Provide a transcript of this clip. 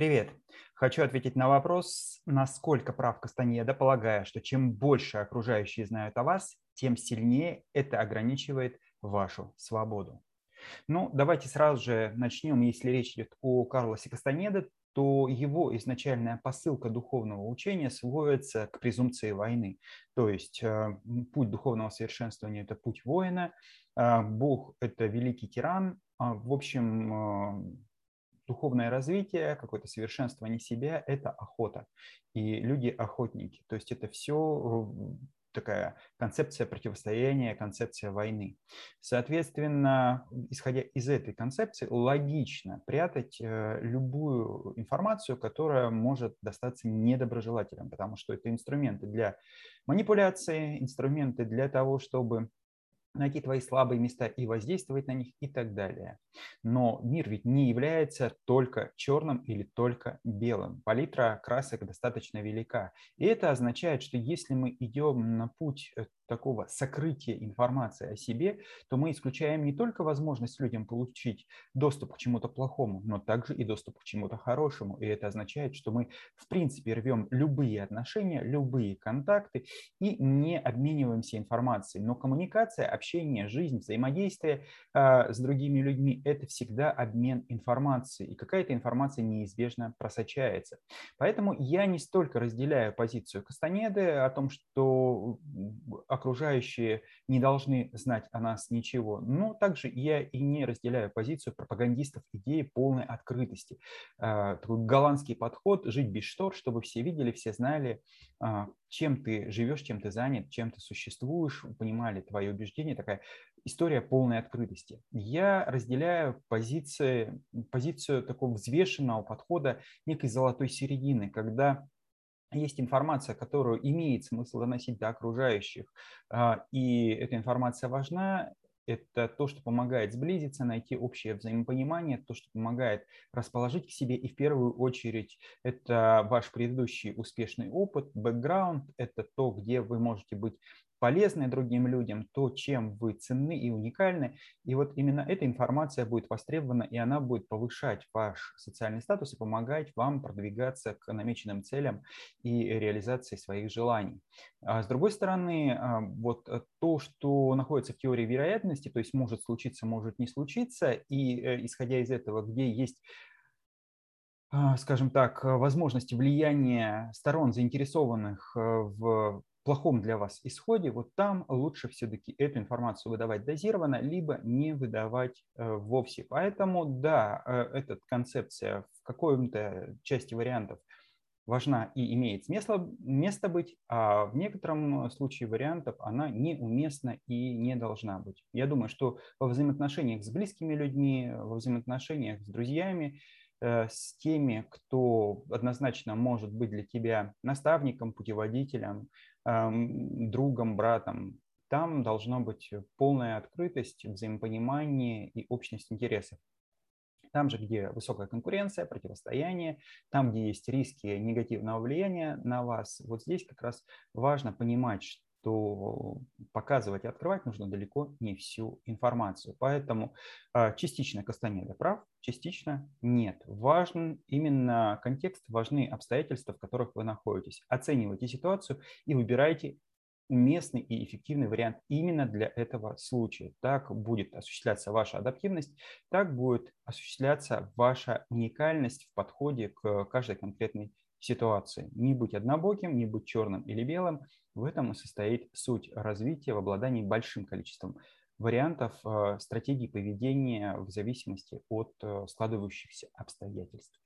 Привет. Хочу ответить на вопрос, насколько прав Кастанеда, полагая, что чем больше окружающие знают о вас, тем сильнее это ограничивает вашу свободу. Ну, давайте сразу же начнем. Если речь идет о Карлосе Кастанеде, то его изначальная посылка духовного учения сводится к презумпции войны. То есть э, путь духовного совершенствования – это путь воина, э, Бог – это великий тиран. А, в общем, э, духовное развитие, какое-то совершенствование себя – это охота. И люди – охотники. То есть это все такая концепция противостояния, концепция войны. Соответственно, исходя из этой концепции, логично прятать э, любую информацию, которая может достаться недоброжелателям, потому что это инструменты для манипуляции, инструменты для того, чтобы найти твои слабые места и воздействовать на них и так далее. Но мир ведь не является только черным или только белым. Палитра красок достаточно велика. И это означает, что если мы идем на путь э, такого сокрытия информации о себе, то мы исключаем не только возможность людям получить доступ к чему-то плохому, но также и доступ к чему-то хорошему. И это означает, что мы в принципе рвем любые отношения, любые контакты и не обмениваемся информацией. Но коммуникация, общение, жизнь, взаимодействие э, с другими людьми – это всегда обмен информацией. И какая-то информация неизбежно просочается. Поэтому я не столько разделяю позицию Кастанеды о том, что окружающие не должны знать о нас ничего. Но также я и не разделяю позицию пропагандистов идеи полной открытости. А, такой голландский подход – жить без штор, чтобы все видели, все знали, а, чем ты живешь, чем ты занят, чем ты существуешь, понимали твои убеждения. Такая история полной открытости. Я разделяю позиции, позицию такого взвешенного подхода некой золотой середины, когда есть информация, которую имеет смысл доносить до окружающих, а, и эта информация важна, это то, что помогает сблизиться, найти общее взаимопонимание, то, что помогает расположить к себе. И в первую очередь это ваш предыдущий успешный опыт, бэкграунд, это то, где вы можете быть полезны другим людям, то, чем вы ценны и уникальны. И вот именно эта информация будет востребована, и она будет повышать ваш социальный статус и помогать вам продвигаться к намеченным целям и реализации своих желаний. А с другой стороны, а, вот то, что находится в теории вероятности, то есть может случиться, может не случиться, и э, исходя из этого, где есть а, скажем так, возможность влияния сторон, заинтересованных э, в плохом для вас исходе, вот там лучше все-таки эту информацию выдавать дозированно, либо не выдавать э, вовсе. Поэтому, да, э, эта концепция в какой-то части вариантов важна и имеет смысл, место быть, а в некотором случае вариантов она неуместна и не должна быть. Я думаю, что во взаимоотношениях с близкими людьми, во взаимоотношениях с друзьями, с теми, кто однозначно может быть для тебя наставником, путеводителем, другом, братом, там должна быть полная открытость, взаимопонимание и общность интересов. Там же, где высокая конкуренция, противостояние, там, где есть риски негативного влияния на вас, вот здесь как раз важно понимать, что показывать и открывать нужно далеко не всю информацию. Поэтому а, частично Кастанеда прав, частично нет. Важен именно контекст, важны обстоятельства, в которых вы находитесь. Оценивайте ситуацию и выбирайте уместный и эффективный вариант именно для этого случая. Так будет осуществляться ваша адаптивность, так будет осуществляться ваша уникальность в подходе к каждой конкретной ситуации. Не быть однобоким, не быть черным или белым. В этом и состоит суть развития в обладании большим количеством вариантов э, стратегий поведения в зависимости от э, складывающихся обстоятельств.